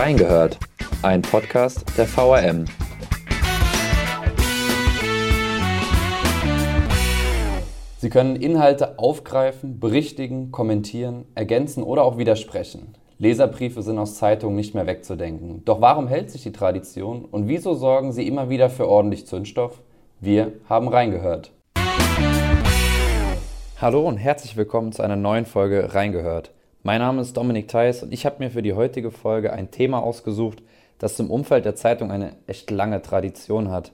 Reingehört, ein Podcast der VRM. Sie können Inhalte aufgreifen, berichtigen, kommentieren, ergänzen oder auch widersprechen. Leserbriefe sind aus Zeitungen nicht mehr wegzudenken. Doch warum hält sich die Tradition und wieso sorgen sie immer wieder für ordentlich Zündstoff? Wir haben reingehört. Hallo und herzlich willkommen zu einer neuen Folge Reingehört. Mein Name ist Dominik Theis und ich habe mir für die heutige Folge ein Thema ausgesucht, das zum Umfeld der Zeitung eine echt lange Tradition hat.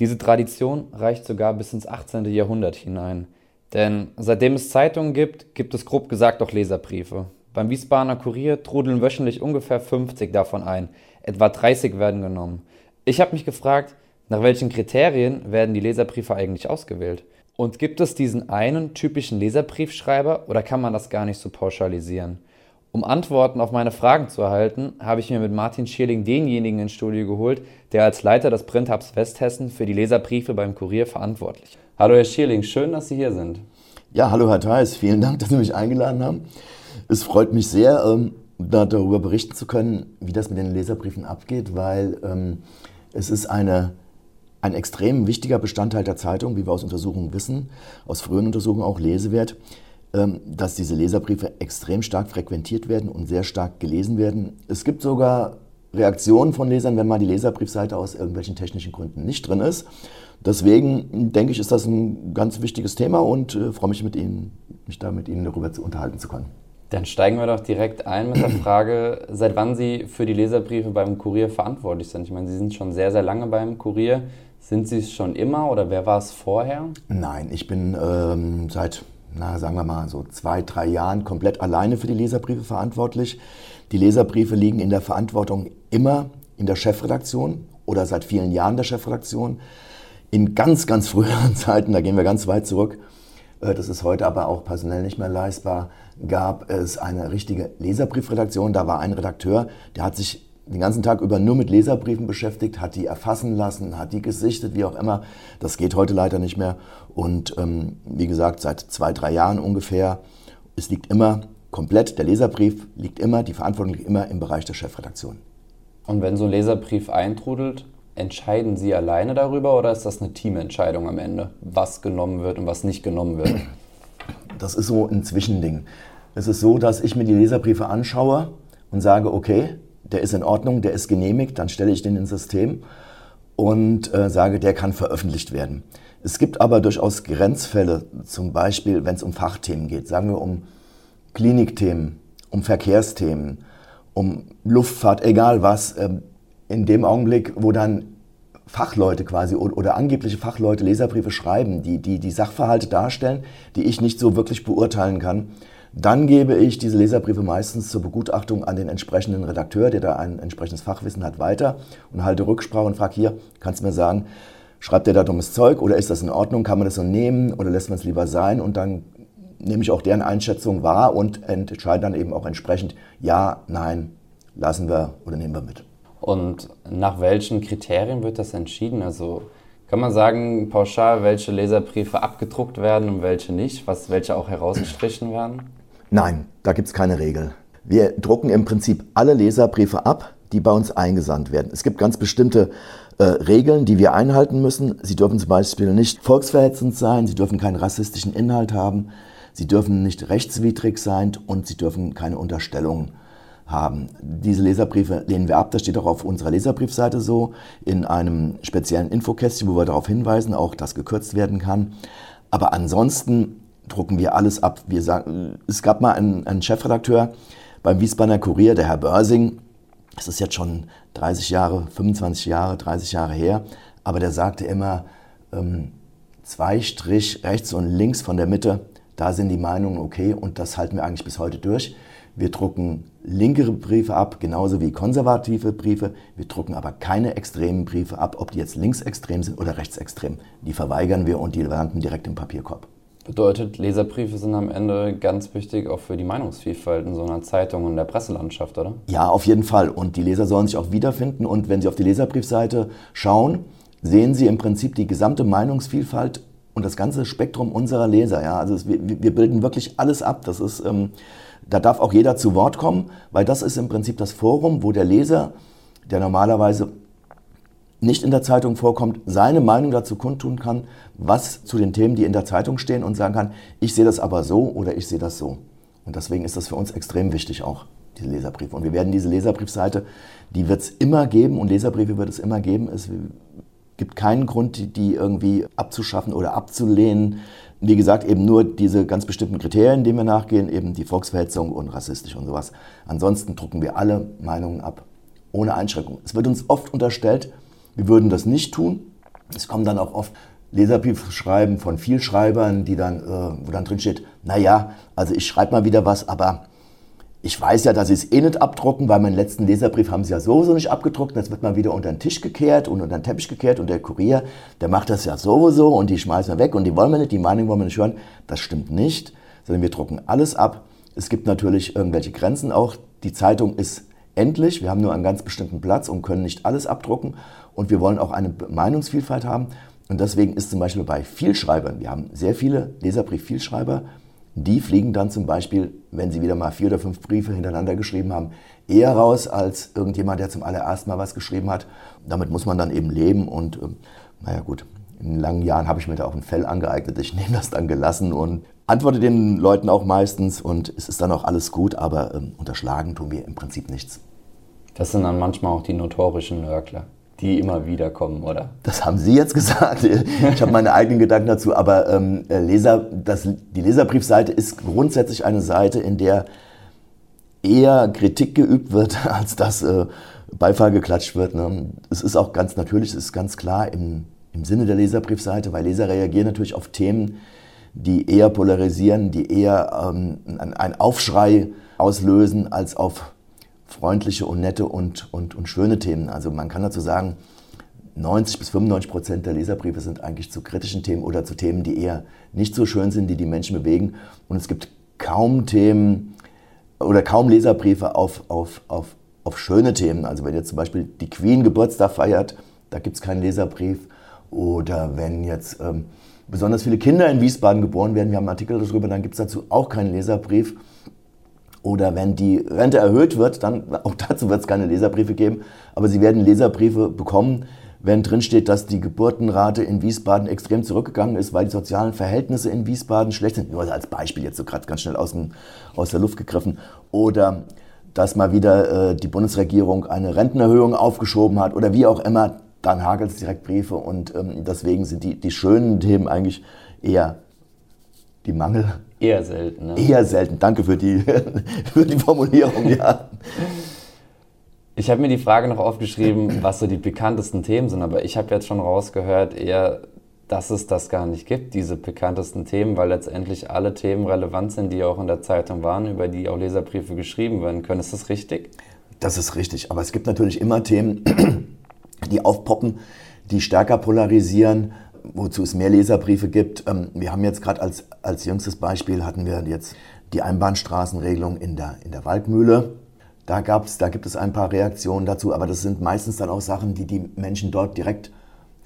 Diese Tradition reicht sogar bis ins 18. Jahrhundert hinein. Denn seitdem es Zeitungen gibt, gibt es grob gesagt auch Leserbriefe. Beim Wiesbadener Kurier trudeln wöchentlich ungefähr 50 davon ein, etwa 30 werden genommen. Ich habe mich gefragt, nach welchen Kriterien werden die Leserbriefe eigentlich ausgewählt? Und gibt es diesen einen typischen Leserbriefschreiber oder kann man das gar nicht so pauschalisieren? Um Antworten auf meine Fragen zu erhalten, habe ich mir mit Martin Schierling denjenigen ins Studio geholt, der als Leiter des Printhubs Westhessen für die Leserbriefe beim Kurier verantwortlich ist. Hallo Herr Schierling, schön, dass Sie hier sind. Ja, hallo Herr Theis, vielen Dank, dass Sie mich eingeladen haben. Es freut mich sehr, ähm, darüber berichten zu können, wie das mit den Leserbriefen abgeht, weil ähm, es ist eine ein extrem wichtiger Bestandteil der Zeitung, wie wir aus Untersuchungen wissen, aus früheren Untersuchungen auch Lesewert, ähm, dass diese Leserbriefe extrem stark frequentiert werden und sehr stark gelesen werden. Es gibt sogar Reaktionen von Lesern, wenn mal die Leserbriefseite aus irgendwelchen technischen Gründen nicht drin ist. Deswegen denke ich, ist das ein ganz wichtiges Thema und äh, freue mich, mit Ihnen, mich da mit Ihnen darüber zu unterhalten zu können. Dann steigen wir doch direkt ein mit der Frage, seit wann Sie für die Leserbriefe beim Kurier verantwortlich sind. Ich meine, Sie sind schon sehr, sehr lange beim Kurier. Sind Sie es schon immer oder wer war es vorher? Nein, ich bin ähm, seit, na, sagen wir mal, so zwei, drei Jahren komplett alleine für die Leserbriefe verantwortlich. Die Leserbriefe liegen in der Verantwortung immer in der Chefredaktion oder seit vielen Jahren der Chefredaktion. In ganz, ganz früheren Zeiten, da gehen wir ganz weit zurück, äh, das ist heute aber auch personell nicht mehr leistbar, gab es eine richtige Leserbriefredaktion. Da war ein Redakteur, der hat sich den ganzen Tag über nur mit Leserbriefen beschäftigt, hat die erfassen lassen, hat die gesichtet, wie auch immer. Das geht heute leider nicht mehr. Und ähm, wie gesagt, seit zwei, drei Jahren ungefähr, es liegt immer komplett, der Leserbrief liegt immer, die Verantwortung liegt immer im Bereich der Chefredaktion. Und wenn so ein Leserbrief eintrudelt, entscheiden Sie alleine darüber oder ist das eine Teamentscheidung am Ende, was genommen wird und was nicht genommen wird? Das ist so ein Zwischending. Es ist so, dass ich mir die Leserbriefe anschaue und sage, okay, der ist in Ordnung, der ist genehmigt, dann stelle ich den ins System und äh, sage, der kann veröffentlicht werden. Es gibt aber durchaus Grenzfälle, zum Beispiel wenn es um Fachthemen geht, sagen wir um Klinikthemen, um Verkehrsthemen, um Luftfahrt, egal was, äh, in dem Augenblick, wo dann Fachleute quasi oder, angebliche Fachleute Leserbriefe schreiben, die, die die Sachverhalte darstellen, die ich nicht so wirklich beurteilen kann, dann gebe ich diese Leserbriefe meistens zur Begutachtung an den entsprechenden Redakteur, der da ein entsprechendes Fachwissen hat, weiter und halte Rücksprache und frage hier, kannst du mir sagen, schreibt der da dummes Zeug oder ist das in Ordnung, kann man das so nehmen oder lässt man es lieber sein und dann nehme ich auch deren Einschätzung wahr und entscheide dann eben auch entsprechend, ja, nein, lassen wir oder nehmen wir mit. Und nach welchen Kriterien wird das entschieden? Also kann man sagen, pauschal, welche Leserbriefe abgedruckt werden und welche nicht, was, welche auch herausgestrichen werden? Nein, da gibt es keine Regel. Wir drucken im Prinzip alle Leserbriefe ab, die bei uns eingesandt werden. Es gibt ganz bestimmte äh, Regeln, die wir einhalten müssen. Sie dürfen zum Beispiel nicht volksverhetzend sein, sie dürfen keinen rassistischen Inhalt haben, sie dürfen nicht rechtswidrig sein und sie dürfen keine Unterstellungen haben. Diese Leserbriefe lehnen wir ab, das steht auch auf unserer Leserbriefseite so, in einem speziellen Infokästchen, wo wir darauf hinweisen, auch dass gekürzt werden kann. Aber ansonsten drucken wir alles ab. Wir sagen, es gab mal einen, einen Chefredakteur beim Wiesbadener Kurier, der Herr Börsing. Das ist jetzt schon 30 Jahre, 25 Jahre, 30 Jahre her. Aber der sagte immer, ähm, zwei Strich rechts und links von der Mitte, da sind die Meinungen okay und das halten wir eigentlich bis heute durch. Wir drucken linkere Briefe ab, genauso wie konservative Briefe. Wir drucken aber keine extremen Briefe ab, ob die jetzt linksextrem sind oder rechtsextrem. Die verweigern wir und die landen direkt im Papierkorb. Bedeutet, Leserbriefe sind am Ende ganz wichtig auch für die Meinungsvielfalt in so einer Zeitung und der Presselandschaft, oder? Ja, auf jeden Fall. Und die Leser sollen sich auch wiederfinden. Und wenn Sie auf die Leserbriefseite schauen, sehen Sie im Prinzip die gesamte Meinungsvielfalt und das ganze Spektrum unserer Leser. Ja? Also es, wir, wir, bilden wirklich alles ab. Das ist ähm, Da darf auch jeder zu Wort kommen, weil das ist im Prinzip das Forum, wo der Leser, der normalerweise nicht in der Zeitung vorkommt, seine Meinung dazu kundtun kann, was zu den Themen, die in der Zeitung stehen und sagen kann, ich sehe das aber so oder ich sehe das so. Und deswegen ist das für uns extrem wichtig auch, diese Leserbriefe. Und wir werden diese Leserbriefseite, die wird es immer geben und Leserbriefe wird es immer geben. Es gibt keinen Grund, die irgendwie abzuschaffen oder abzulehnen. Wie gesagt, eben nur diese ganz bestimmten Kriterien, denen wir nachgehen, eben die Volksverhetzung und rassistisch und sowas. Ansonsten drucken wir alle Meinungen ab, ohne Einschränkung. Es wird uns oft unterstellt, wir würden das nicht tun. Es kommen dann auch oft Leserbriefe schreiben von Vielschreibern, die dann, äh, wo dann drin steht, naja, also ich schreibe mal wieder was, aber ich weiß ja, dass sie es eh nicht abdrucken, weil meinen letzten Leserbrief haben sie ja sowieso nicht abgedruckt. Jetzt wird mal wieder unter den Tisch gekehrt und unter den Teppich gekehrt und der Kurier, der macht das ja sowieso und die schmeißen wir weg und die wollen wir nicht, die Meinung wollen wir nicht hören. Das stimmt nicht, sondern wir drucken alles ab. Es gibt natürlich irgendwelche Grenzen auch. Die Zeitung ist endlich, wir haben nur einen ganz bestimmten Platz und können nicht alles abdrucken und wir wollen auch eine Meinungsvielfalt haben. Und deswegen ist zum Beispiel bei Vielschreibern, wir haben sehr viele Leserbrief-Vielschreiber, die fliegen dann zum Beispiel, wenn sie wieder mal vier oder fünf Briefe hintereinander geschrieben haben, eher raus als irgendjemand, der zum allerersten Mal was geschrieben hat. Damit muss man dann eben leben und äh, naja gut, in langen Jahren habe ich mir da auch ein Fell angeeignet. Ich nehme das dann gelassen und antworte den Leuten auch meistens und es ist dann auch alles gut, aber äh, unterschlagen tun wir im Prinzip nichts. Das sind dann manchmal auch die notorischen Nörgler die immer wieder kommen, oder? Das haben Sie jetzt gesagt. Ich habe meine eigenen Gedanken dazu, aber ähm, äh, Leser, das, die Leserbriefseite ist grundsätzlich eine Seite, in der eher Kritik geübt wird, als dass äh, Beifall geklatscht wird. Ne? Es ist auch ganz natürlich, es ist ganz klar im, im Sinne der Leserbriefseite, weil Leser reagieren natürlich auf Themen, die eher polarisieren, die eher ähm, einen Aufschrei auslösen, als auf freundliche und nette und, und, und schöne Themen. Also man kann dazu sagen, 90 bis 95 Prozent der Leserbriefe sind eigentlich zu kritischen Themen oder zu Themen, die eher nicht so schön sind, die die Menschen bewegen. Und es gibt kaum Themen oder kaum Leserbriefe auf, auf, auf, auf schöne Themen. Also wenn jetzt zum Beispiel die Queen Geburtstag feiert, da gibt es keinen Leserbrief. Oder wenn jetzt ähm, besonders viele Kinder in Wiesbaden geboren werden, wir haben einen Artikel darüber, dann gibt es dazu auch keinen Leserbrief. Oder wenn die Rente erhöht wird, dann auch dazu wird es keine Leserbriefe geben, aber Sie werden Leserbriefe bekommen, wenn drin steht, dass die Geburtenrate in Wiesbaden extrem zurückgegangen ist, weil die sozialen Verhältnisse in Wiesbaden schlecht sind. Nur als Beispiel jetzt so gerade ganz schnell aus, dem, aus der Luft gegriffen. Oder dass mal wieder äh, die Bundesregierung eine Rentenerhöhung aufgeschoben hat oder wie auch immer, dann hagelt es direkt Briefe und ähm, deswegen sind die, die schönen Themen eigentlich eher die Mangel Eher selten. Ne? Eher selten. Danke für die, für die Formulierung, ja. Ich habe mir die Frage noch aufgeschrieben, was so die bekanntesten Themen sind, aber ich habe jetzt schon rausgehört, eher, dass es das gar nicht gibt, diese bekanntesten Themen, weil letztendlich alle Themen relevant sind, die auch in der Zeitung waren, über die auch Leserbriefe geschrieben werden können. Ist das richtig? Das ist richtig, aber es gibt natürlich immer Themen, die aufpoppen, die stärker polarisieren wozu es mehr Leserbriefe gibt. Ähm, wir haben jetzt gerade als, als jüngstes Beispiel hatten wir jetzt die Einbahnstraßenregelung in der, in der Waldmühle. Da, gab's, da gibt es ein paar Reaktionen dazu, aber das sind meistens dann auch Sachen, die die Menschen dort direkt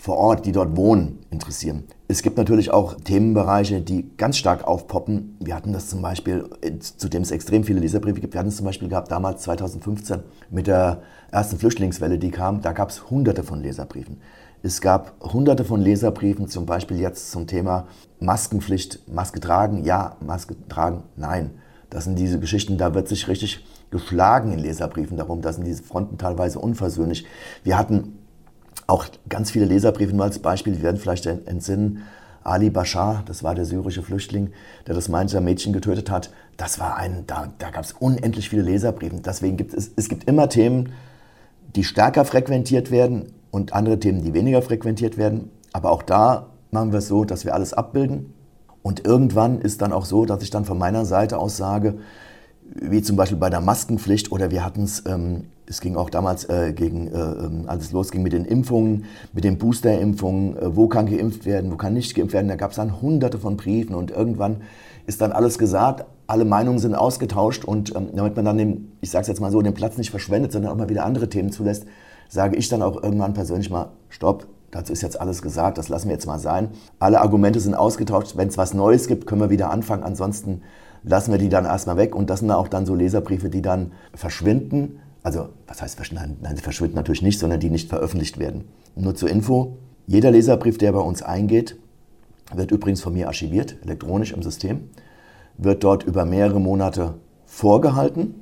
vor Ort, die dort wohnen, interessieren. Es gibt natürlich auch Themenbereiche, die ganz stark aufpoppen. Wir hatten das zum Beispiel, zu dem es extrem viele Leserbriefe gibt. Wir hatten es zum Beispiel gehabt damals 2015 mit der ersten Flüchtlingswelle, die kam. Da gab es hunderte von Leserbriefen. Es gab hunderte von Leserbriefen, zum Beispiel jetzt zum Thema Maskenpflicht, Maske tragen, ja, Maske tragen, nein. Das sind diese Geschichten, da wird sich richtig geschlagen in Leserbriefen darum. Da sind diese Fronten teilweise unversöhnlich. Wir hatten auch ganz viele Leserbriefe, nur als Beispiel, wir werden vielleicht entsinnen, Ali Bashar, das war der syrische Flüchtling, der das Mainzer Mädchen getötet hat. Das war ein, da, da gab es unendlich viele Leserbriefe. Deswegen gibt es, es gibt immer Themen, die stärker frequentiert werden und andere Themen, die weniger frequentiert werden. Aber auch da machen wir es so, dass wir alles abbilden. Und irgendwann ist dann auch so, dass ich dann von meiner Seite aus sage, wie zum Beispiel bei der Maskenpflicht oder wir hatten es, ähm, es ging auch damals äh, gegen, äh, ähm, als es losging mit den Impfungen, mit den Boosterimpfungen, äh, wo kann geimpft werden, wo kann nicht geimpft werden. Da gab es dann hunderte von Briefen und irgendwann ist dann alles gesagt, alle Meinungen sind ausgetauscht und ähm, damit man dann den, ich sage es jetzt mal so, den Platz nicht verschwendet, sondern auch mal wieder andere Themen zulässt, sage ich dann auch irgendwann persönlich mal, stopp, dazu ist jetzt alles gesagt, das lassen wir jetzt mal sein. Alle Argumente sind ausgetauscht, wenn es was Neues gibt, können wir wieder anfangen, ansonsten lassen wir die dann erstmal weg. Und das sind auch dann so Leserbriefe, die dann verschwinden. Also, was heißt verschwinden? Nein, sie verschwinden natürlich nicht, sondern die nicht veröffentlicht werden. Nur zur Info, jeder Leserbrief, der bei uns eingeht, wird übrigens von mir archiviert, elektronisch im System, wird dort über mehrere Monate vorgehalten,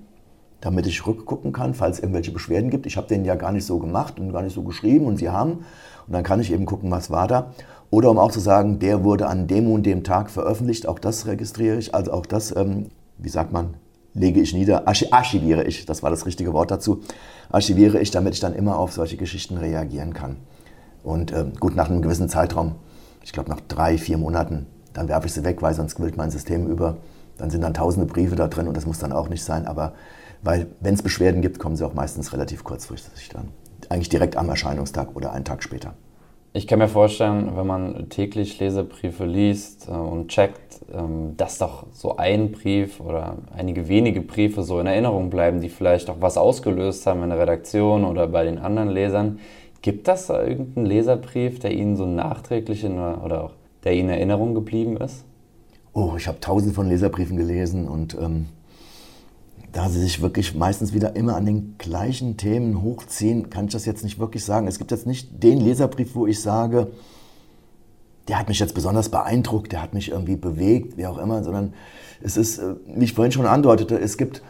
damit ich rückgucken kann, falls es irgendwelche Beschwerden gibt. Ich habe den ja gar nicht so gemacht und gar nicht so geschrieben und sie haben. Und dann kann ich eben gucken, was war da. Oder um auch zu sagen, der wurde an dem und dem Tag veröffentlicht, auch das registriere ich, also auch das, ähm, wie sagt man, lege ich nieder, archiviere ich, das war das richtige Wort dazu, archiviere ich, damit ich dann immer auf solche Geschichten reagieren kann. Und ähm, gut, nach einem gewissen Zeitraum, ich glaube nach drei, vier Monaten, dann werfe ich sie weg, weil sonst quillt mein System über. Dann sind dann tausende Briefe da drin und das muss dann auch nicht sein. Aber weil, wenn es Beschwerden gibt, kommen sie auch meistens relativ kurzfristig dann. Eigentlich direkt am Erscheinungstag oder einen Tag später. Ich kann mir vorstellen, wenn man täglich Leserbriefe liest äh, und checkt, ähm, dass doch so ein Brief oder einige wenige Briefe so in Erinnerung bleiben, die vielleicht auch was ausgelöst haben in der Redaktion oder bei den anderen Lesern. Gibt das da irgendeinen Leserbrief, der Ihnen so nachträglich in, oder auch der Ihnen in Erinnerung geblieben ist? Oh, ich habe tausend von Leserbriefen gelesen und ähm, da sie sich wirklich meistens wieder immer an den gleichen Themen hochziehen, kann ich das jetzt nicht wirklich sagen. Es gibt jetzt nicht den Leserbrief, wo ich sage, der hat mich jetzt besonders beeindruckt, der hat mich irgendwie bewegt, wie auch immer, sondern es ist, äh, wie ich vorhin schon andeutete, es gibt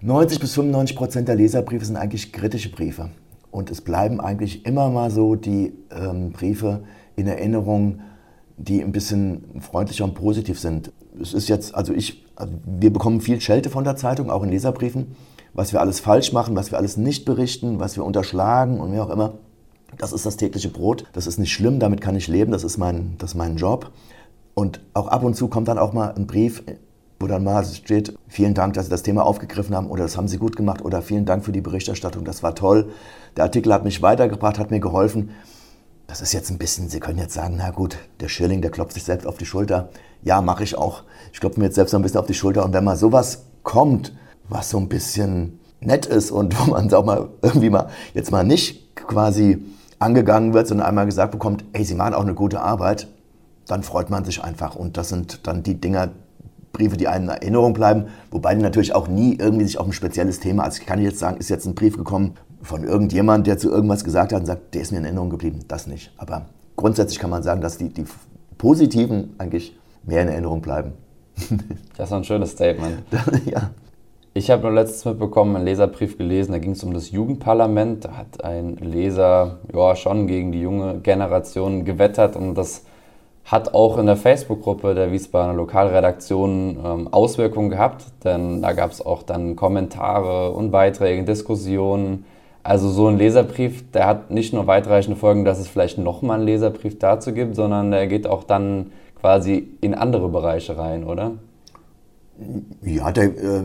90 bis 95 Prozent der Leserbriefe sind eigentlich kritische Briefe. Und es bleiben eigentlich immer mal so die ähm, Briefe in Erinnerung, die ein bisschen freundlicher und positiv sind. Es ist jetzt, also ich, also wir bekommen viel Schelte von der Zeitung, auch in Leserbriefen, was wir alles falsch machen, was wir alles nicht berichten, was wir unterschlagen und wie auch immer. Das ist das tägliche Brot. Das ist nicht schlimm, damit kann ich leben, das ist mein, das ist mein Job. Und auch ab und zu kommt dann auch mal ein Brief, wo dann mal steht, vielen Dank, dass Sie das Thema aufgegriffen haben oder das haben Sie gut gemacht oder vielen Dank für die Berichterstattung, das war toll. Der Artikel hat mich weitergebracht, hat mir geholfen. Das ist jetzt ein bisschen, Sie können jetzt sagen, na gut, der Schilling, der klopft sich selbst auf die Schulter. Ja, mache ich auch. Ich klopfe mir jetzt selbst ein bisschen auf die Schulter. Und wenn mal sowas kommt, was so ein bisschen nett ist und wo man auch mal irgendwie mal jetzt mal nicht quasi angegangen wird, sondern einmal gesagt bekommt, ey, Sie machen auch eine gute Arbeit, dann freut man sich einfach. Und das sind dann die Dinger, Briefe, die einem in Erinnerung bleiben, wobei die natürlich auch nie irgendwie sich auf ein spezielles Thema, also ich kann jetzt sagen, ist jetzt ein Brief gekommen von irgendjemand, der zu irgendwas gesagt hat und sagt, der ist mir in Erinnerung geblieben, das nicht. Aber grundsätzlich kann man sagen, dass die, die positiven eigentlich mehr in Erinnerung bleiben. Das ist ein schönes Statement. ja. Ich habe nur letztens mitbekommen, einen Leserbrief gelesen, da ging es um das Jugendparlament. Da hat ein Leser ja, schon gegen die junge Generation gewettert und das hat auch in der Facebook-Gruppe der Wiesbadener Lokalredaktion ähm, Auswirkungen gehabt, denn da gab es auch dann Kommentare und Beiträge, Diskussionen. Also so ein Leserbrief, der hat nicht nur weitreichende Folgen, dass es vielleicht nochmal einen Leserbrief dazu gibt, sondern der geht auch dann quasi in andere Bereiche rein, oder? Ja, der, äh,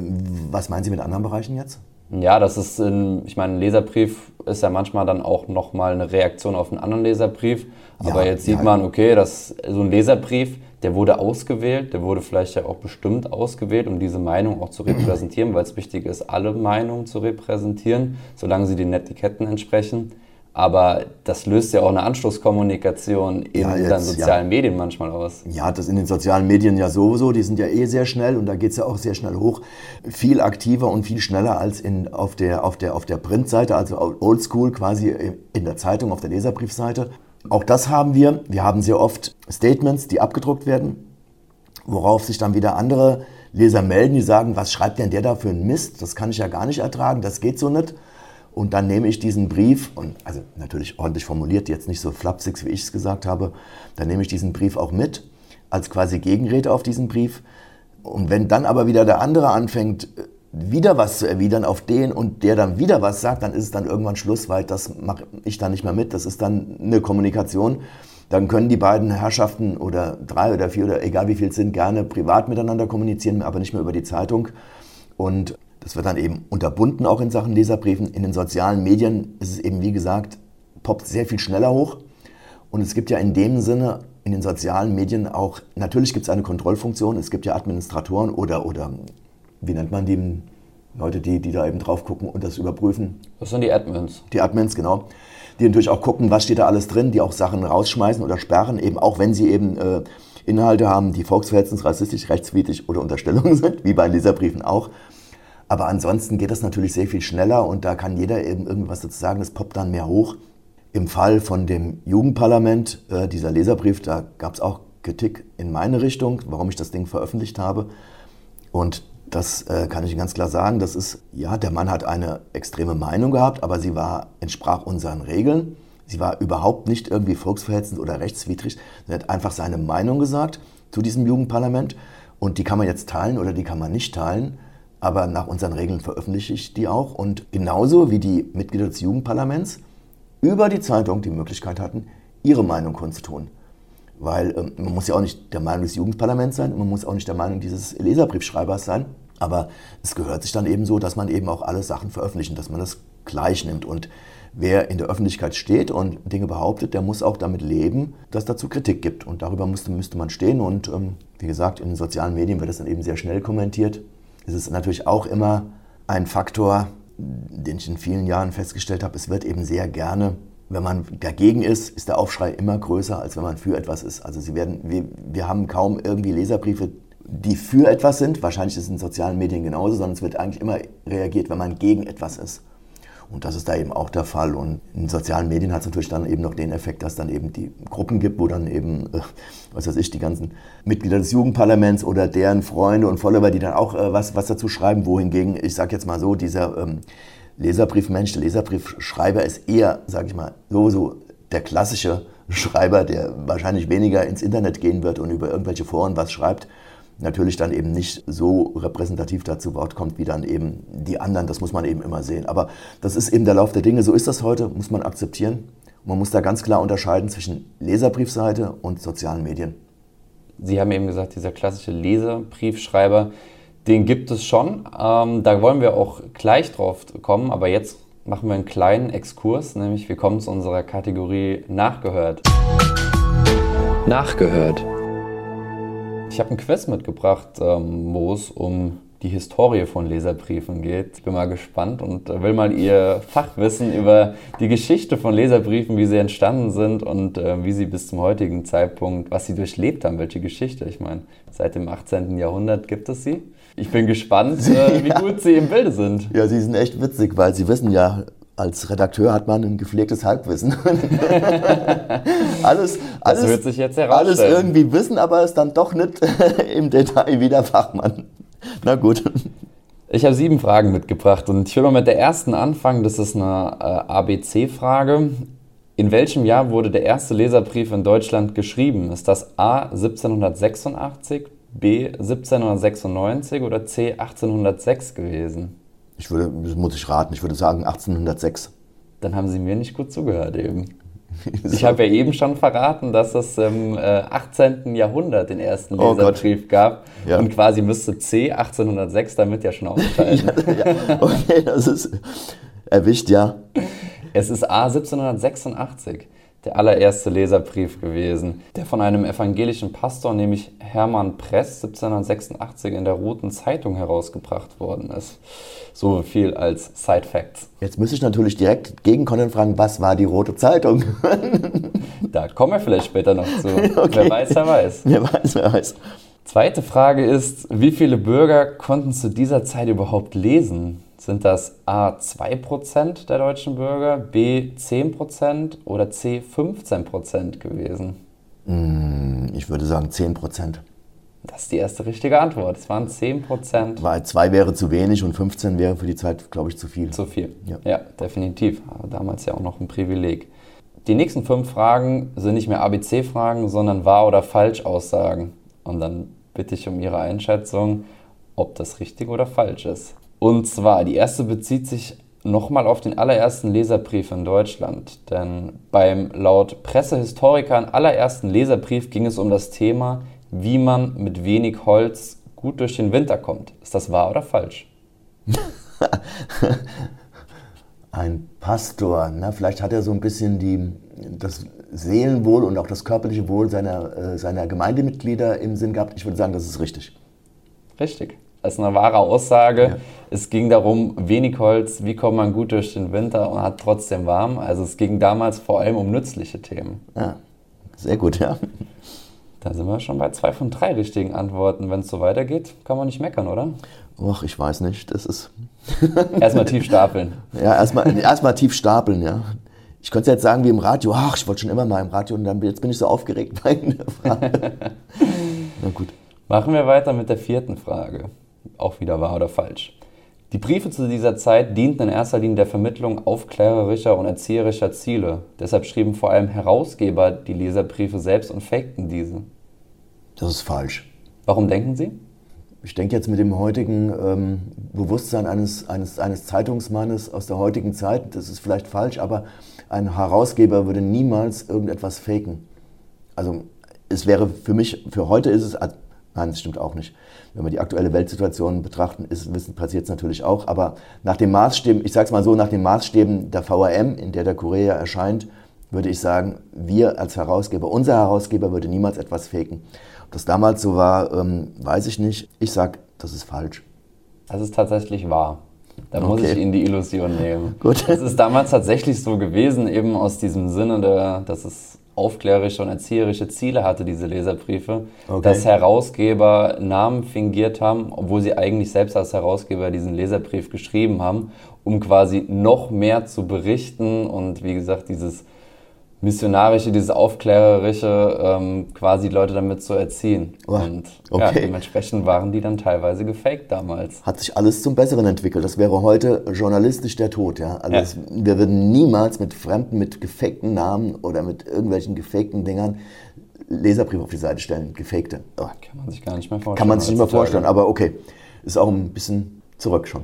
was meinen Sie mit anderen Bereichen jetzt? Ja, das ist, in, ich meine, ein Leserbrief ist ja manchmal dann auch nochmal eine Reaktion auf einen anderen Leserbrief. Aber ja, jetzt sieht ja. man, okay, dass so ein Leserbrief, der wurde ausgewählt, der wurde vielleicht ja auch bestimmt ausgewählt, um diese Meinung auch zu repräsentieren, weil es wichtig ist, alle Meinungen zu repräsentieren, solange sie den Etiketten entsprechen. Aber das löst ja auch eine Anschlusskommunikation in ja, jetzt, dann sozialen ja. Medien manchmal aus. Ja, das in den sozialen Medien ja sowieso. Die sind ja eh sehr schnell und da geht es ja auch sehr schnell hoch. Viel aktiver und viel schneller als in, auf, der, auf, der, auf der Printseite, also oldschool quasi in der Zeitung, auf der Leserbriefseite. Auch das haben wir. Wir haben sehr oft Statements, die abgedruckt werden, worauf sich dann wieder andere Leser melden, die sagen, was schreibt denn der da für einen Mist? Das kann ich ja gar nicht ertragen, das geht so nicht. Und dann nehme ich diesen Brief, und also natürlich ordentlich formuliert, jetzt nicht so flapsig, wie ich es gesagt habe, dann nehme ich diesen Brief auch mit, als quasi Gegenrede auf diesen Brief. Und wenn dann aber wieder der andere anfängt, wieder was zu erwidern auf den und der dann wieder was sagt, dann ist es dann irgendwann Schluss, weil das mache ich dann nicht mehr mit. Das ist dann eine Kommunikation. Dann können die beiden Herrschaften oder drei oder vier oder egal wie viel sind, gerne privat miteinander kommunizieren, aber nicht mehr über die Zeitung. Und das wird dann eben unterbunden auch in Sachen Leserbriefen. In den sozialen Medien ist es eben, wie gesagt, poppt sehr viel schneller hoch. Und es gibt ja in dem Sinne in den sozialen Medien auch, natürlich gibt es eine Kontrollfunktion, es gibt ja Administratoren oder, oder wie nennt man die Leute, die, die da eben drauf gucken und das überprüfen. Das sind die Admins. Die Admins, genau. Die natürlich auch gucken, was steht da alles drin, die auch Sachen rausschmeißen oder sperren, eben auch wenn sie eben äh, Inhalte haben, die volksverhetzend, rassistisch, rechtswidrig oder Unterstellungen sind, wie bei Leserbriefen auch. Aber ansonsten geht das natürlich sehr viel schneller und da kann jeder eben irgendwas dazu sagen, das poppt dann mehr hoch. Im Fall von dem Jugendparlament, äh, dieser Leserbrief, da gab es auch Kritik in meine Richtung, warum ich das Ding veröffentlicht habe. Und das äh, kann ich Ihnen ganz klar sagen. Das ist, ja, der Mann hat eine extreme Meinung gehabt, aber sie war, entsprach unseren Regeln. Sie war überhaupt nicht irgendwie volksverhetzend oder rechtswidrig. Er hat einfach seine Meinung gesagt zu diesem Jugendparlament. Und die kann man jetzt teilen oder die kann man nicht teilen. Aber nach unseren Regeln veröffentliche ich die auch. Und genauso wie die Mitglieder des Jugendparlaments über die Zeitung die Möglichkeit hatten, ihre Meinung kundzutun. Weil ähm, man muss ja auch nicht der Meinung des Jugendparlaments sein, man muss auch nicht der Meinung dieses Leserbriefschreibers sein. Aber es gehört sich dann eben so, dass man eben auch alle Sachen veröffentlichen, dass man das gleich nimmt. Und wer in der Öffentlichkeit steht und Dinge behauptet, der muss auch damit leben, dass dazu Kritik gibt. Und darüber müsste, müsste man stehen. Und ähm, wie gesagt, in den sozialen Medien wird das dann eben sehr schnell kommentiert. Es ist natürlich auch immer ein Faktor, den ich in vielen Jahren festgestellt habe. Es wird eben sehr gerne wenn man dagegen ist, ist der Aufschrei immer größer, als wenn man für etwas ist. Also sie werden, wir, wir haben kaum irgendwie Leserbriefe, die für etwas sind. Wahrscheinlich ist es in sozialen Medien genauso, sondern es wird eigentlich immer reagiert, wenn man gegen etwas ist. Und das ist da eben auch der Fall. Und in sozialen Medien hat es natürlich dann eben noch den Effekt, dass dann eben die Gruppen gibt, wo dann eben, äh, was weiß ich, die ganzen Mitglieder des Jugendparlaments oder deren Freunde und Follower, die dann auch äh, was, was dazu schreiben, wohingegen, ich sage jetzt mal so, dieser ähm, Leserbriefmensch, der Leserbriefschreiber ist eher, sage ich mal, sowieso der klassische Schreiber, der wahrscheinlich weniger ins Internet gehen wird und über irgendwelche Foren was schreibt, natürlich dann eben nicht so repräsentativ dazu Wort kommt, wie dann eben die anderen. Das muss man eben immer sehen. Aber das ist eben der Lauf der Dinge. So ist das heute, muss man akzeptieren. Man muss da ganz klar unterscheiden zwischen Leserbriefseite und sozialen Medien. Sie haben eben gesagt, dieser klassische Leserbriefschreiber, den gibt es schon. Ähm, da wollen wir auch gleich drauf kommen. Aber jetzt machen wir einen kleinen Exkurs, nämlich wir kommen zu unserer Kategorie Nachgehört. Nachgehört. Ich habe ein Quiz mitgebracht, ähm, wo es um die Historie von Leserbriefen geht. Ich bin mal gespannt und will mal Ihr Fachwissen über die Geschichte von Leserbriefen, wie sie entstanden sind und äh, wie sie bis zum heutigen Zeitpunkt, was sie durchlebt haben, welche Geschichte. Ich meine, seit dem 18. Jahrhundert gibt es sie. Ich bin gespannt, äh, wie ja. gut Sie im Bilde sind. Ja, Sie sind echt witzig, weil Sie wissen ja, als Redakteur hat man ein gepflegtes Halbwissen. alles, alles, das wird sich jetzt alles irgendwie wissen, aber es dann doch nicht im Detail wie der Fachmann. Na gut. Ich habe sieben Fragen mitgebracht und ich will mal mit der ersten anfangen. Das ist eine äh, ABC-Frage. In welchem Jahr wurde der erste Leserbrief in Deutschland geschrieben? Ist das A 1786, B 1796 oder C 1806 gewesen? Ich würde, das muss ich raten, ich würde sagen 1806. Dann haben Sie mir nicht gut zugehört eben. Ich habe ja eben schon verraten, dass es im äh, 18. Jahrhundert den ersten oh Leserbrief oh gab. Ja. Und quasi müsste C 1806 damit ja schon ausfallen. ja, ja. Okay, das ist erwischt, ja. Es ist A 1786 der allererste Leserbrief gewesen, der von einem evangelischen Pastor, nämlich Hermann Press, 1786 in der Roten Zeitung herausgebracht worden ist. So viel als Side Facts. Jetzt müsste ich natürlich direkt gegen Conan fragen, was war die Rote Zeitung? da kommen wir vielleicht später noch zu. Okay. Wer weiß, wer weiß. Wer weiß, wer weiß. Zweite Frage ist, wie viele Bürger konnten zu dieser Zeit überhaupt lesen? Sind das A 2% der deutschen Bürger, B 10% oder C 15% gewesen? Hm, ich würde sagen 10%. Das ist die erste richtige Antwort. Es waren 10%. Weil 2 wäre zu wenig und 15 wäre für die Zeit, glaube ich, zu viel. Zu viel. Ja, ja definitiv. Aber damals ja auch noch ein Privileg. Die nächsten fünf Fragen sind nicht mehr ABC-Fragen, sondern Wahr- oder Falsch-Aussagen. Und dann bitte ich um Ihre Einschätzung, ob das richtig oder falsch ist. Und zwar, die erste bezieht sich nochmal auf den allerersten Leserbrief in Deutschland. Denn beim laut Pressehistorikern allerersten Leserbrief ging es um das Thema, wie man mit wenig Holz gut durch den Winter kommt. Ist das wahr oder falsch? ein Pastor, na, vielleicht hat er so ein bisschen die, das Seelenwohl und auch das körperliche Wohl seiner, äh, seiner Gemeindemitglieder im Sinn gehabt. Ich würde sagen, das ist richtig. Richtig. Das ist eine wahre Aussage. Ja. Es ging darum, wenig Holz, wie kommt man gut durch den Winter und hat trotzdem warm. Also es ging damals vor allem um nützliche Themen. Ja, sehr gut, ja. Da sind wir schon bei zwei von drei richtigen Antworten. Wenn es so weitergeht, kann man nicht meckern, oder? Ach, ich weiß nicht. Das ist. erstmal tief stapeln. Ja, erstmal erst tief stapeln, ja. Ich könnte jetzt sagen wie im Radio, ach, ich wollte schon immer mal im Radio und dann jetzt bin ich so aufgeregt bei der Frage. Na gut. Machen wir weiter mit der vierten Frage. Auch wieder wahr oder falsch. Die Briefe zu dieser Zeit dienten in erster Linie der Vermittlung aufklärerischer und erzieherischer Ziele. Deshalb schrieben vor allem Herausgeber die Leserbriefe selbst und fakten diese. Das ist falsch. Warum denken Sie? Ich denke jetzt mit dem heutigen ähm, Bewusstsein eines, eines, eines Zeitungsmannes aus der heutigen Zeit, das ist vielleicht falsch, aber ein Herausgeber würde niemals irgendetwas faken. Also es wäre für mich, für heute ist es Nein, das stimmt auch nicht. Wenn wir die aktuelle Weltsituation betrachten, ist, wissen, passiert es natürlich auch. Aber nach den Maßstäben, ich sage es mal so, nach den Maßstäben der VRM, in der der Korea erscheint, würde ich sagen, wir als Herausgeber, unser Herausgeber würde niemals etwas faken. Ob das damals so war, ähm, weiß ich nicht. Ich sage, das ist falsch. Das ist tatsächlich wahr. Da okay. muss ich Ihnen die Illusion nehmen. Gut. Es ist damals tatsächlich so gewesen, eben aus diesem Sinne, der, dass es aufklärerische und erzieherische Ziele hatte, diese Leserbriefe, okay. dass Herausgeber Namen fingiert haben, obwohl sie eigentlich selbst als Herausgeber diesen Leserbrief geschrieben haben, um quasi noch mehr zu berichten und wie gesagt, dieses missionarische, dieses aufklärerische, ähm, quasi Leute damit zu erziehen. Und okay. ja, dementsprechend waren die dann teilweise gefaked damals. Hat sich alles zum Besseren entwickelt. Das wäre heute journalistisch der Tod. Ja? Also ja. Das, wir würden niemals mit Fremden, mit gefakten Namen oder mit irgendwelchen gefakten Dingern Leserbriefe auf die Seite stellen. Gefakte. Oh. Kann man sich gar nicht mehr vorstellen. Kann man sich nicht mehr vorstellen, aber okay. Ist auch ein bisschen zurück schon.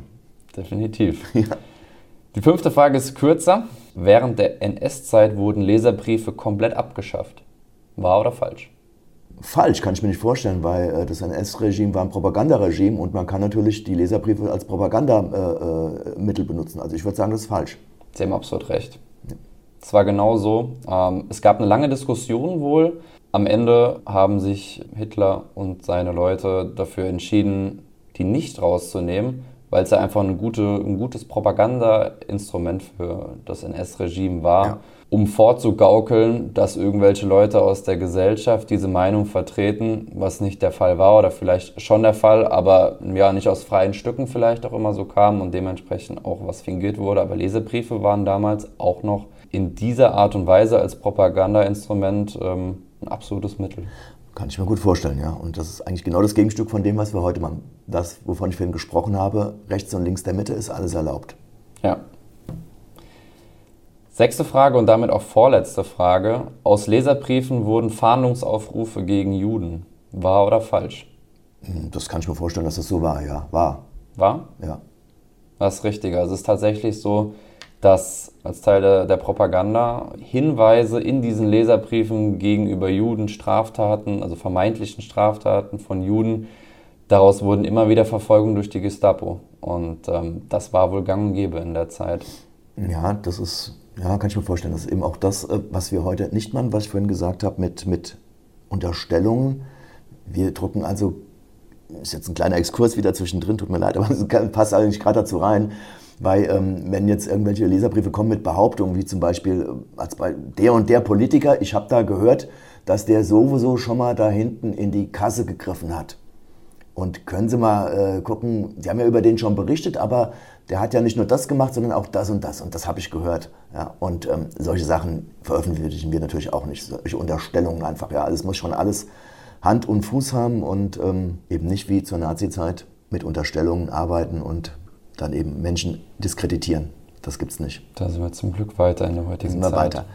Definitiv. Ja. Die fünfte Frage ist kürzer. Während der NS-Zeit wurden Leserbriefe komplett abgeschafft. Wahr oder falsch? Falsch, kann ich mir nicht vorstellen, weil äh, das NS-Regime war ein Propagandaregime und man kann natürlich die Leserbriefe als Propagandamittel äh, benutzen. Also ich würde sagen, das ist falsch. Sie haben absolut recht. Es war genau so. Ähm, es gab eine lange Diskussion wohl. Am Ende haben sich Hitler und seine Leute dafür entschieden, die nicht rauszunehmen, weil es ja einfach eine gute, ein gutes Propagandainstrument für das NS-Regime war, ja. um vorzugaukeln, dass irgendwelche Leute aus der Gesellschaft diese Meinung vertreten, was nicht der Fall war oder vielleicht schon der Fall, aber ja nicht aus freien Stücken vielleicht auch immer so kam und dementsprechend auch was fingiert wurde. Aber Lesebriefe waren damals auch noch in dieser Art und Weise als Propagandainstrument ähm, ein absolutes Mittel. Kann ich mir gut vorstellen, ja. Und das ist eigentlich genau das Gegenstück von dem, was wir heute machen. Das, wovon ich vorhin gesprochen habe, rechts und links der Mitte ist alles erlaubt. Ja. Sechste Frage und damit auch vorletzte Frage. Aus Leserbriefen wurden Fahndungsaufrufe gegen Juden. Wahr oder falsch? Hm, das kann ich mir vorstellen, dass das so war, ja. War. War? Ja. Das ist richtig. Also es ist tatsächlich so, dass als Teil der, der, Propaganda Hinweise in diesen Leserbriefen gegenüber Juden, Straftaten, also vermeintlichen Straftaten von Juden, daraus wurden immer wieder Verfolgungen durch die Gestapo. Und ähm, das war wohl gang und gäbe in der Zeit. Ja, das ist, ja, kann ich mir vorstellen. Das ist eben auch das, äh, was wir heute nicht machen, was ich vorhin gesagt habe, mit, mit Unterstellungen. Wir drucken also, ist jetzt ein kleiner Exkurs wieder zwischendrin, tut mir leid, aber es passt eigentlich gerade dazu rein weil ähm, wenn jetzt irgendwelche Leserbriefe kommen mit Behauptungen, wie zum Beispiel äh, als bei der und der Politiker, ich habe da gehört, dass der sowieso schon mal da hinten in die Kasse gegriffen hat. Und können Sie mal äh, gucken, Sie haben ja über den schon berichtet, aber der hat ja nicht nur das gemacht, sondern auch das und das. Und das habe ich gehört. Ja, und ähm, solche Sachen veröffentlichen wir natürlich auch nicht. Solche Unterstellungen einfach. Ja, also es muss schon alles Hand und Fuß haben und ähm, eben nicht wie zur Nazi-Zeit mit Unterstellungen arbeiten und dann eben Menschen diskreditieren. Das gibt es nicht. Da sind wir zum Glück weiter in der heutigen sind wir Zeit. Weiter.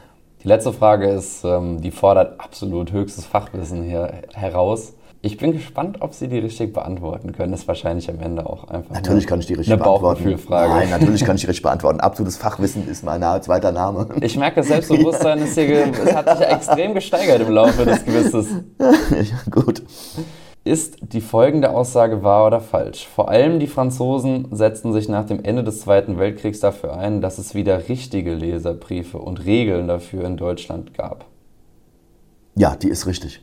Die letzte Frage ist, ähm, die fordert absolut höchstes Fachwissen hier heraus. Ich bin gespannt, ob Sie die richtig beantworten können. Das ist wahrscheinlich am Ende auch einfach. Natürlich kann ich die richtig eine beantworten. Nein, natürlich kann ich die richtig beantworten. Absolutes Fachwissen ist mein zweiter Name. Ich merke, das Selbstbewusstsein ist hier, es hat sich extrem gesteigert im Laufe des Gewisses. Ja, gut. Ist die folgende Aussage wahr oder falsch? Vor allem die Franzosen setzten sich nach dem Ende des Zweiten Weltkriegs dafür ein, dass es wieder richtige Leserbriefe und Regeln dafür in Deutschland gab. Ja, die ist richtig.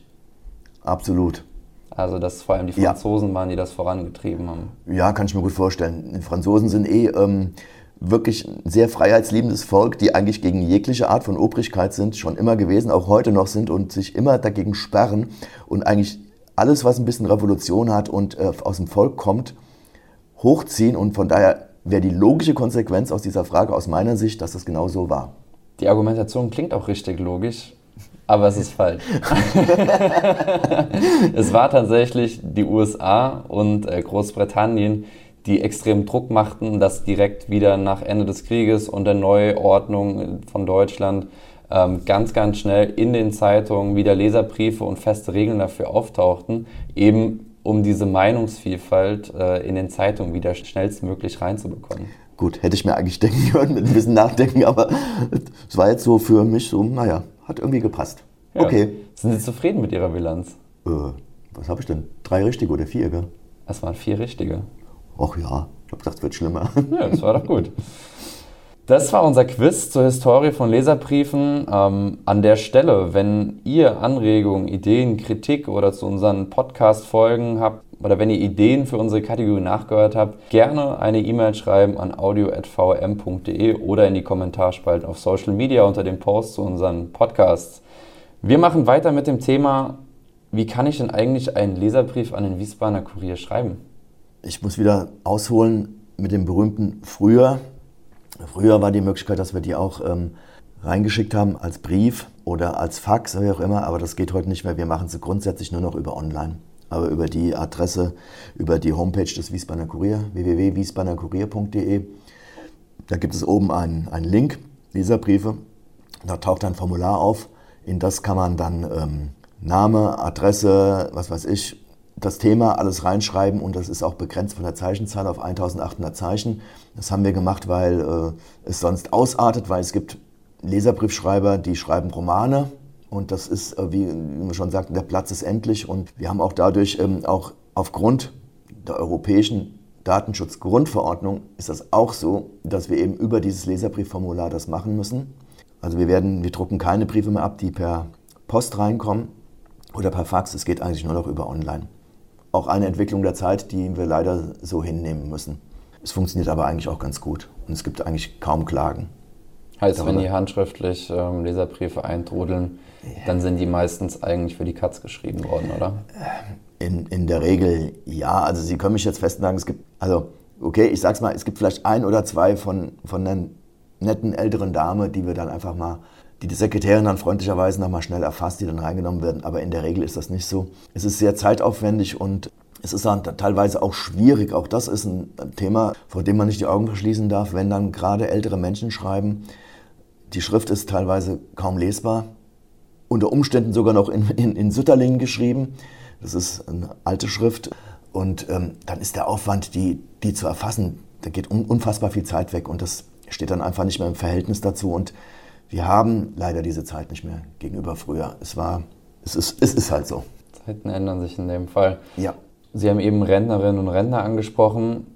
Absolut. Also, dass vor allem die Franzosen ja. waren, die das vorangetrieben haben. Ja, kann ich mir gut vorstellen. Die Franzosen sind eh ähm, wirklich ein sehr freiheitsliebendes Volk, die eigentlich gegen jegliche Art von Obrigkeit sind, schon immer gewesen, auch heute noch sind und sich immer dagegen sperren und eigentlich alles, was ein bisschen Revolution hat und äh, aus dem Volk kommt, hochziehen. Und von daher wäre die logische Konsequenz aus dieser Frage aus meiner Sicht, dass das genau so war. Die Argumentation klingt auch richtig logisch, aber es ist falsch. es war tatsächlich die USA und äh, Großbritannien, die extrem Druck machten, dass direkt wieder nach Ende des Krieges und der Neuordnung von Deutschland ähm, ganz, ganz schnell in den Zeitungen wieder Leserbriefe und feste Regeln dafür auftauchten, eben um diese Meinungsvielfalt äh, in den Zeitungen wieder schnellstmöglich reinzubekommen. Gut, hätte ich mir eigentlich denken können, mit ein bisschen Nachdenken, aber es war jetzt so für mich so, naja, hat irgendwie gepasst. Ja. Okay. Sind Sie zufrieden mit Ihrer Bilanz? Äh, was habe ich denn? Drei richtige oder vier, gell? Es waren vier richtige. Ach ja, ich habe gedacht, es wird schlimmer. Ja, das war doch gut. Das war unser Quiz zur Historie von Leserbriefen. Ähm, an der Stelle, wenn ihr Anregungen, Ideen, Kritik oder zu unseren Podcast-Folgen habt oder wenn ihr Ideen für unsere Kategorie nachgehört habt, gerne eine E-Mail schreiben an audio.vm.de oder in die Kommentarspalten auf Social Media unter dem Post zu unseren Podcasts. Wir machen weiter mit dem Thema, wie kann ich denn eigentlich einen Leserbrief an den Wiesbadener Kurier schreiben? Ich muss wieder ausholen mit dem berühmten früher. Früher war die Möglichkeit, dass wir die auch ähm, reingeschickt haben als Brief oder als Fax, wie auch immer, aber das geht heute nicht mehr. Wir machen sie grundsätzlich nur noch über online. Aber über die Adresse, über die Homepage des Wiesbadener Kurier, www.wiesbadenerkurier.de. Da gibt es oben einen, einen Link, Leserbriefe. Da taucht ein Formular auf. In das kann man dann ähm, Name, Adresse, was weiß ich, das Thema alles reinschreiben und das ist auch begrenzt von der Zeichenzahl auf 1800 Zeichen. Das haben wir gemacht, weil äh, es sonst ausartet, weil es gibt Leserbriefschreiber, die schreiben Romane und das ist, äh, wie man schon sagt, der Platz ist endlich und wir haben auch dadurch ähm, auch aufgrund der europäischen Datenschutzgrundverordnung ist das auch so, dass wir eben über dieses Leserbriefformular das machen müssen. Also wir werden, wir drucken keine Briefe mehr ab, die per Post reinkommen oder per Fax. Es geht eigentlich nur noch über Online auch eine Entwicklung der Zeit, die wir leider so hinnehmen müssen. Es funktioniert aber eigentlich auch ganz gut und es gibt eigentlich kaum Klagen. Heißt, darüber. wenn die handschriftlich ähm, Leserbriefe eintrudeln, ja. dann sind die meistens eigentlich für die Katz geschrieben worden, oder? In, in der Regel ja. Also Sie können mich jetzt festnageln, es gibt, also okay, ich sag's mal, es gibt vielleicht ein oder zwei von, von einer netten älteren Dame, die wir dann einfach mal die die Sekretärin dann freundlicherweise nochmal schnell erfasst, die dann reingenommen werden. Aber in der Regel ist das nicht so. Es ist sehr zeitaufwendig und es ist dann teilweise auch schwierig. Auch das ist ein Thema, vor dem man nicht die Augen verschließen darf, wenn dann gerade ältere Menschen schreiben. Die Schrift ist teilweise kaum lesbar, unter Umständen sogar noch in, in, in Sütterlingen geschrieben. Das ist eine alte Schrift. Und ähm, dann ist der Aufwand, die, die zu erfassen, da geht unfassbar viel Zeit weg und das steht dann einfach nicht mehr im Verhältnis dazu. Und wir haben leider diese Zeit nicht mehr gegenüber früher. Es war, es ist, es ist halt so. Zeiten ändern sich in dem Fall. Ja. Sie haben eben Rentnerinnen und Rentner angesprochen.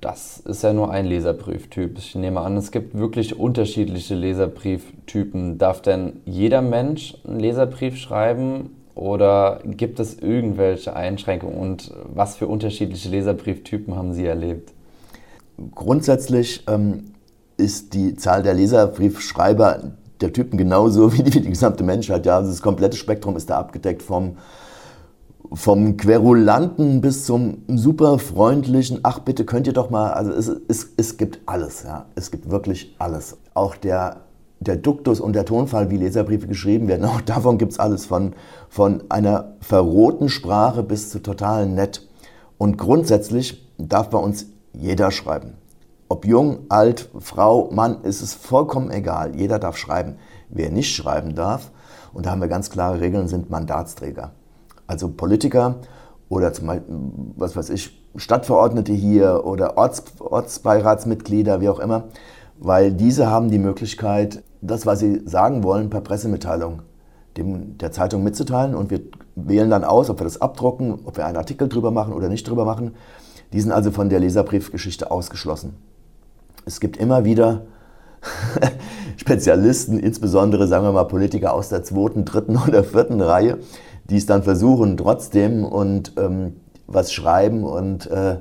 Das ist ja nur ein Leserbrieftyp. Ich nehme an, es gibt wirklich unterschiedliche Leserbrieftypen. Darf denn jeder Mensch einen Leserbrief schreiben oder gibt es irgendwelche Einschränkungen und was für unterschiedliche Leserbrieftypen haben Sie erlebt? Grundsätzlich ähm, ist die Zahl der Leserbriefschreiber der Typen genauso wie die, wie die gesamte Menschheit. Ja, also das komplette Spektrum ist da abgedeckt vom, vom Querulanten bis zum super freundlichen, ach bitte könnt ihr doch mal, also es, es, es gibt alles, ja, es gibt wirklich alles. Auch der, der Duktus und der Tonfall, wie Leserbriefe geschrieben werden, auch davon gibt es alles, von, von einer verrohten Sprache bis zu total nett. Und grundsätzlich darf bei uns jeder schreiben. Ob jung, alt, Frau, Mann, ist es vollkommen egal. Jeder darf schreiben. Wer nicht schreiben darf, und da haben wir ganz klare Regeln, sind Mandatsträger. Also Politiker oder zum Beispiel, was weiß ich, Stadtverordnete hier oder Orts, Ortsbeiratsmitglieder, wie auch immer, weil diese haben die Möglichkeit, das, was sie sagen wollen, per Pressemitteilung dem, der Zeitung mitzuteilen und wir wählen dann aus, ob wir das abdrucken, ob wir einen Artikel drüber machen oder nicht drüber machen. Die sind also von der Leserbriefgeschichte ausgeschlossen. Es gibt immer wieder Spezialisten, insbesondere sagen wir mal Politiker aus der zweiten, dritten oder vierten Reihe, die es dann versuchen trotzdem und ähm, was schreiben und äh,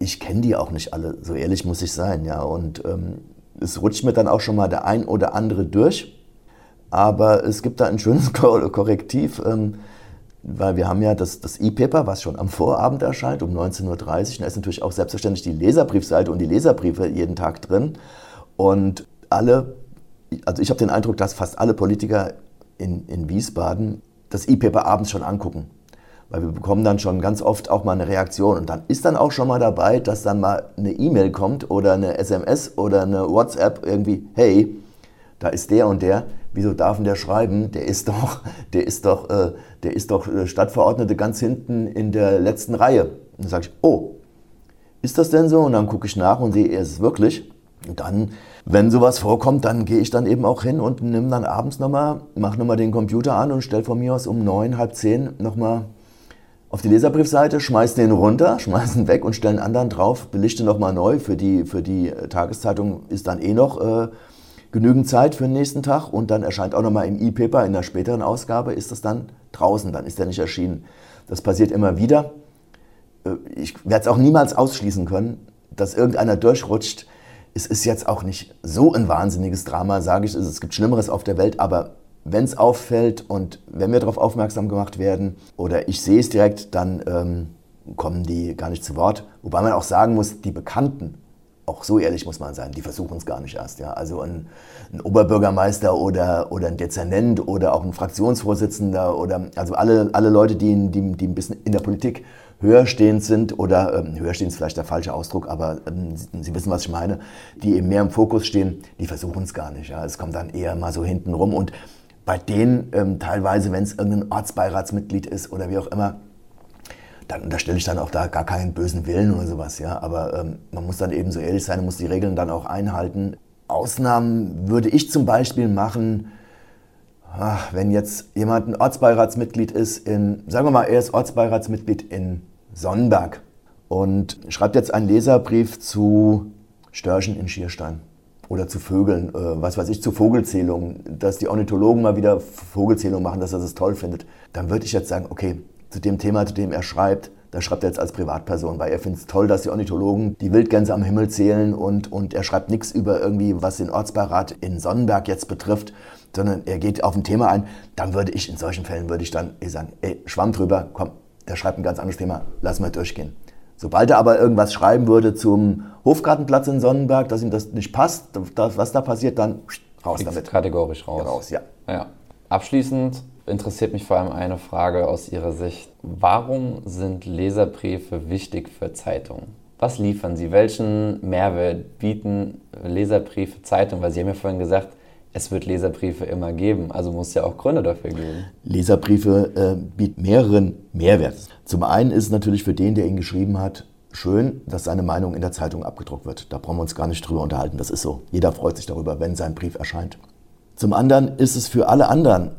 ich kenne die auch nicht alle, so ehrlich muss ich sein, ja. Und ähm, es rutscht mir dann auch schon mal der ein oder andere durch. Aber es gibt da ein schönes Korrektiv, ähm, weil wir haben ja das, das E-Paper, was schon am Vorabend erscheint, um 19.30 Uhr. Da ist natürlich auch selbstverständlich die Leserbriefseite und die Leserbriefe jeden Tag drin. Und alle, also ich habe den Eindruck, dass fast alle Politiker in, in Wiesbaden das E-Paper abends schon angucken. Weil wir bekommen dann schon ganz oft auch mal eine Reaktion. Und dann ist dann auch schon mal dabei, dass dann mal eine E-Mail kommt oder eine SMS oder eine WhatsApp irgendwie, hey, da ist der und der, wieso darf denn der schreiben? Der ist doch, der ist doch, äh, der ist doch äh, Stadtverordnete ganz hinten in der letzten Reihe. Dann sage ich, oh, ist das denn so? Und dann gucke ich nach und sehe, er ist es wirklich. Und dann, wenn sowas vorkommt, dann gehe ich dann eben auch hin und nehme dann abends nochmal, mache nochmal den Computer an und stelle von mir aus um neun, halb zehn nochmal auf die Leserbriefseite, schmeiß den runter, schmeiß ihn weg und stelle einen anderen drauf, belichte nochmal neu. Für die, für die äh, Tageszeitung ist dann eh noch äh, genügend Zeit für den nächsten Tag und dann erscheint auch nochmal im E-Paper, in der späteren Ausgabe ist das dann draußen, dann ist er nicht erschienen. Das passiert immer wieder. Äh, ich werde es auch niemals ausschließen können, dass irgendeiner durchrutscht. Es ist jetzt auch nicht so ein wahnsinniges Drama, sage ich. Es gibt Schlimmeres auf der Welt, aber wenn es auffällt und wenn wir darauf aufmerksam gemacht werden oder ich sehe es direkt, dann ähm, kommen die gar nicht zu Wort. Wobei man auch sagen muss, die Bekannten, auch so ehrlich muss man sein, die versuchen es gar nicht erst. Ja? Also ein, ein, Oberbürgermeister oder, oder ein Dezernent oder auch ein Fraktionsvorsitzender oder also alle, alle Leute, die, die, die ein bisschen in der Politik höherstehend sind oder ähm, höherstehend ist vielleicht der falsche Ausdruck, aber ähm, Sie, Sie, wissen, was ich meine, die eben mehr im Fokus stehen, die versuchen es gar nicht. Ja? Es kommt dann eher mal so hinten rum und bei denen ähm, teilweise, wenn es irgendein Ortsbeiratsmitglied ist oder wie auch immer, dann unterstelle ich dann auch da gar keinen bösen Willen oder sowas. Ja? Aber ähm, man muss dann eben so ehrlich sein und muss die Regeln dann auch einhalten. Ausnahmen würde ich zum Beispiel machen, ach, wenn jetzt jemand ein Ortsbeiratsmitglied ist in, sagen wir mal, er ist Ortsbeiratsmitglied in Sonnenberg und schreibt jetzt einen Leserbrief zu Störchen in Schierstein oder zu Vögeln, äh, was weiß ich, zu Vogelzählungen, dass die Ornithologen mal wieder Vogelzählungen machen, dass er das toll findet, dann würde ich jetzt sagen, okay, zu dem Thema, zu dem er schreibt, da schreibt er jetzt als Privatperson, weil er findet es toll, dass die Ornithologen die Wildgänse am Himmel zählen und, und er schreibt nichts über irgendwie, was den Ortsbeirat in Sonnenberg jetzt betrifft, sondern er geht auf ein Thema ein. Dann würde ich in solchen Fällen würde ich dann sagen, ey, Schwamm drüber, komm, der schreibt ein ganz anderes Thema, lass mal durchgehen. Sobald er aber irgendwas schreiben würde zum Hofgartenplatz in Sonnenberg, dass ihm das nicht passt, das, was da passiert, dann raus damit. Kategorisch raus. raus ja. ja. Abschließend interessiert mich vor allem eine Frage aus Ihrer Sicht. Warum sind Leserbriefe wichtig für Zeitungen? Was liefern sie? Welchen Mehrwert bieten Leserbriefe Zeitungen? Weil Sie haben ja vorhin gesagt, es wird Leserbriefe immer geben. Also muss es ja auch Gründe dafür geben. Leserbriefe äh, bieten mehreren Mehrwert. Zum einen ist es natürlich für den, der ihn geschrieben hat, schön, dass seine Meinung in der Zeitung abgedruckt wird. Da brauchen wir uns gar nicht drüber unterhalten. Das ist so. Jeder freut sich darüber, wenn sein Brief erscheint. Zum anderen ist es für alle anderen,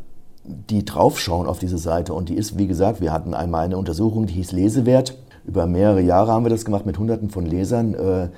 die draufschauen auf diese Seite, und die ist, wie gesagt, wir hatten einmal eine Untersuchung, die hieß Lesewert. Über mehrere Jahre haben wir das gemacht mit Hunderten von Lesern. Äh,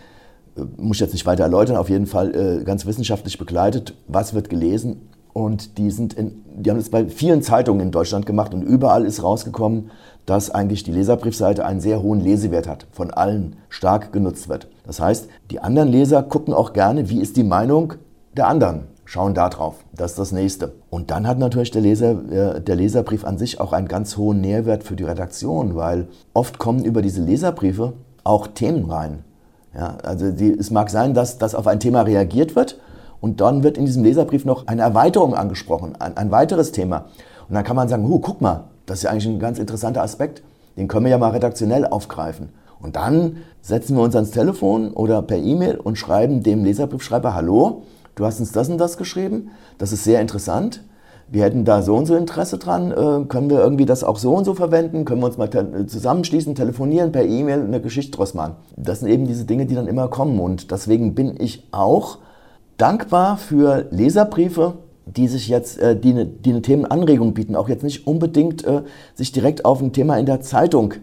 muss ich jetzt nicht weiter erläutern, auf jeden Fall äh, ganz wissenschaftlich begleitet, was wird gelesen. Und die, sind in, die haben das bei vielen Zeitungen in Deutschland gemacht und überall ist rausgekommen, dass eigentlich die Leserbriefseite einen sehr hohen Lesewert hat, von allen stark genutzt wird. Das heißt, die anderen Leser gucken auch gerne, wie ist die Meinung der anderen, schauen da drauf. Das ist das Nächste. Und dann hat natürlich der, Leser, äh, der Leserbrief an sich auch einen ganz hohen Nährwert für die Redaktion, weil oft kommen über diese Leserbriefe auch Themen rein ja, also die, es mag sein, dass, dass auf ein Thema reagiert wird und dann wird in diesem Leserbrief noch eine Erweiterung angesprochen, ein, ein weiteres Thema. Und dann kann man sagen, guck mal, das ist ja eigentlich ein ganz interessanter Aspekt, den können wir ja mal redaktionell aufgreifen. Und dann setzen wir uns ans Telefon oder per E-Mail und schreiben dem Leserbriefschreiber, hallo, du hast uns das und das geschrieben, das ist sehr interessant. Wir hätten da so und so Interesse dran, äh, können wir irgendwie das auch so und so verwenden, können wir uns mal te zusammenschließen, telefonieren, per E-Mail eine Geschichte draus machen. Das sind eben diese Dinge, die dann immer kommen. Und deswegen bin ich auch dankbar für Leserbriefe, die sich jetzt, äh, die, eine, die eine Themenanregung bieten, auch jetzt nicht unbedingt äh, sich direkt auf ein Thema in der Zeitung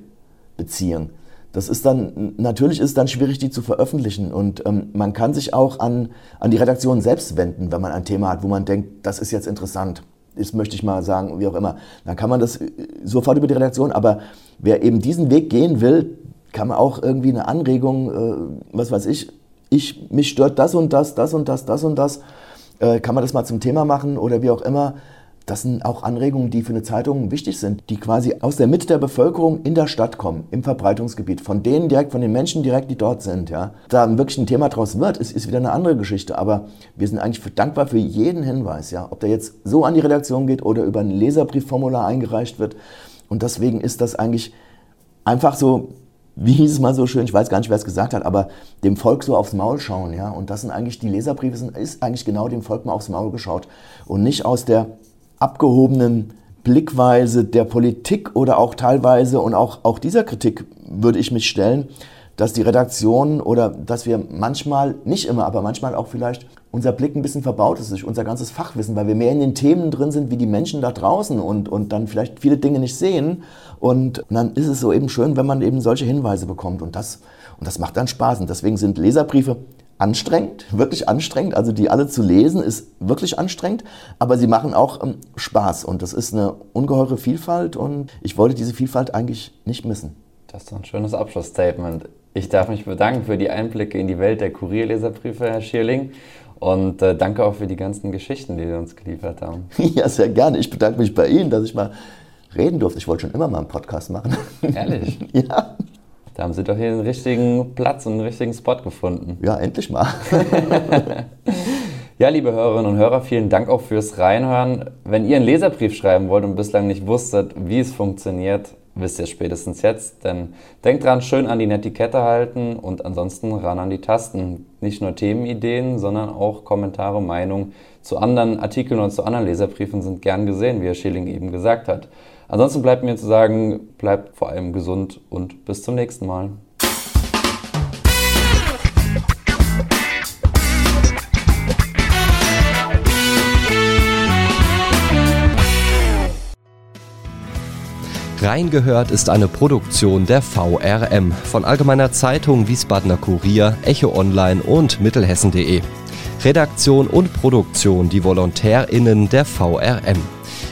beziehen. Das ist dann, natürlich ist es dann schwierig, die zu veröffentlichen. Und ähm, man kann sich auch an, an die Redaktion selbst wenden, wenn man ein Thema hat, wo man denkt, das ist jetzt interessant ist, möchte ich mal sagen, wie auch immer. Dann kann man das äh, sofort über die Redaktion, aber wer eben diesen Weg gehen will, kann man auch irgendwie eine Anregung, äh, was weiß ich, ich, mich stört das und das, das und das, das und das, äh, kann man das mal zum Thema machen oder wie auch immer. Das sind auch Anregungen, die für eine Zeitung wichtig sind, die quasi aus der Mitte der Bevölkerung in der Stadt kommen, im Verbreitungsgebiet, von denen direkt, von den Menschen direkt, die dort sind. Ja. Da wirklich ein Thema draus wird, ist, ist wieder eine andere Geschichte. Aber wir sind eigentlich dankbar für jeden Hinweis, ja, ob der jetzt so an die Redaktion geht oder über ein Leserbriefformular eingereicht wird. Und deswegen ist das eigentlich einfach so, wie hieß es mal so schön, ich weiß gar nicht, wer es gesagt hat, aber dem Volk so aufs Maul schauen, ja. Und das sind eigentlich, die Leserbriefe sind, ist eigentlich genau dem Volk mal aufs Maul geschaut. Und nicht aus der abgehobenen Blickweise der Politik oder auch teilweise und auch, auch dieser Kritik würde ich mich stellen, dass die Redaktion oder dass wir manchmal, nicht immer, aber manchmal auch vielleicht unser Blick ein bisschen verbaut ist, unser ganzes Fachwissen, weil wir mehr in den Themen drin sind wie die Menschen da draußen und, und dann vielleicht viele Dinge nicht sehen. Und dann ist es so eben schön, wenn man eben solche Hinweise bekommt. Und das, und das macht dann Spaß. Und deswegen sind Leserbriefe anstrengend, wirklich anstrengend. Also die alle zu lesen ist wirklich anstrengend, aber sie machen auch ähm, Spaß und das ist eine ungeheure Vielfalt und ich wollte diese Vielfalt eigentlich nicht missen. Das ist doch ein schönes Abschlussstatement. Ich darf mich bedanken für die Einblicke in die Welt der Kurierleserbriefe, Herr Schierling. Und äh, danke auch für die ganzen Geschichten, die Sie uns geliefert haben. Ja, sehr gerne. Ich bedanke mich bei Ihnen, dass ich mal reden durfte. Ich wollte schon immer mal einen Podcast machen. Ehrlich? ja. Da haben Sie doch hier den richtigen Platz und den richtigen Spot gefunden. Ja, endlich mal. ja, liebe Hörerinnen und Hörer, vielen Dank auch fürs Reinhören. Wenn ihr einen Leserbrief schreiben wollt und bislang nicht wusstet, wie es funktioniert, wisst ihr spätestens jetzt. Denn denkt dran, schön an die Netiquette halten und ansonsten ran an die Tasten. Nicht nur Themenideen, sondern auch Kommentare, Meinungen zu anderen Artikeln und zu anderen Leserbriefen sind gern gesehen, wie Herr Schilling eben gesagt hat. Ansonsten bleibt mir zu sagen, bleibt vor allem gesund und bis zum nächsten Mal. Reingehört ist eine Produktion der VRM von Allgemeiner Zeitung, Wiesbadener Kurier, Echo Online und Mittelhessen.de. Redaktion und Produktion die VolontärInnen der VRM.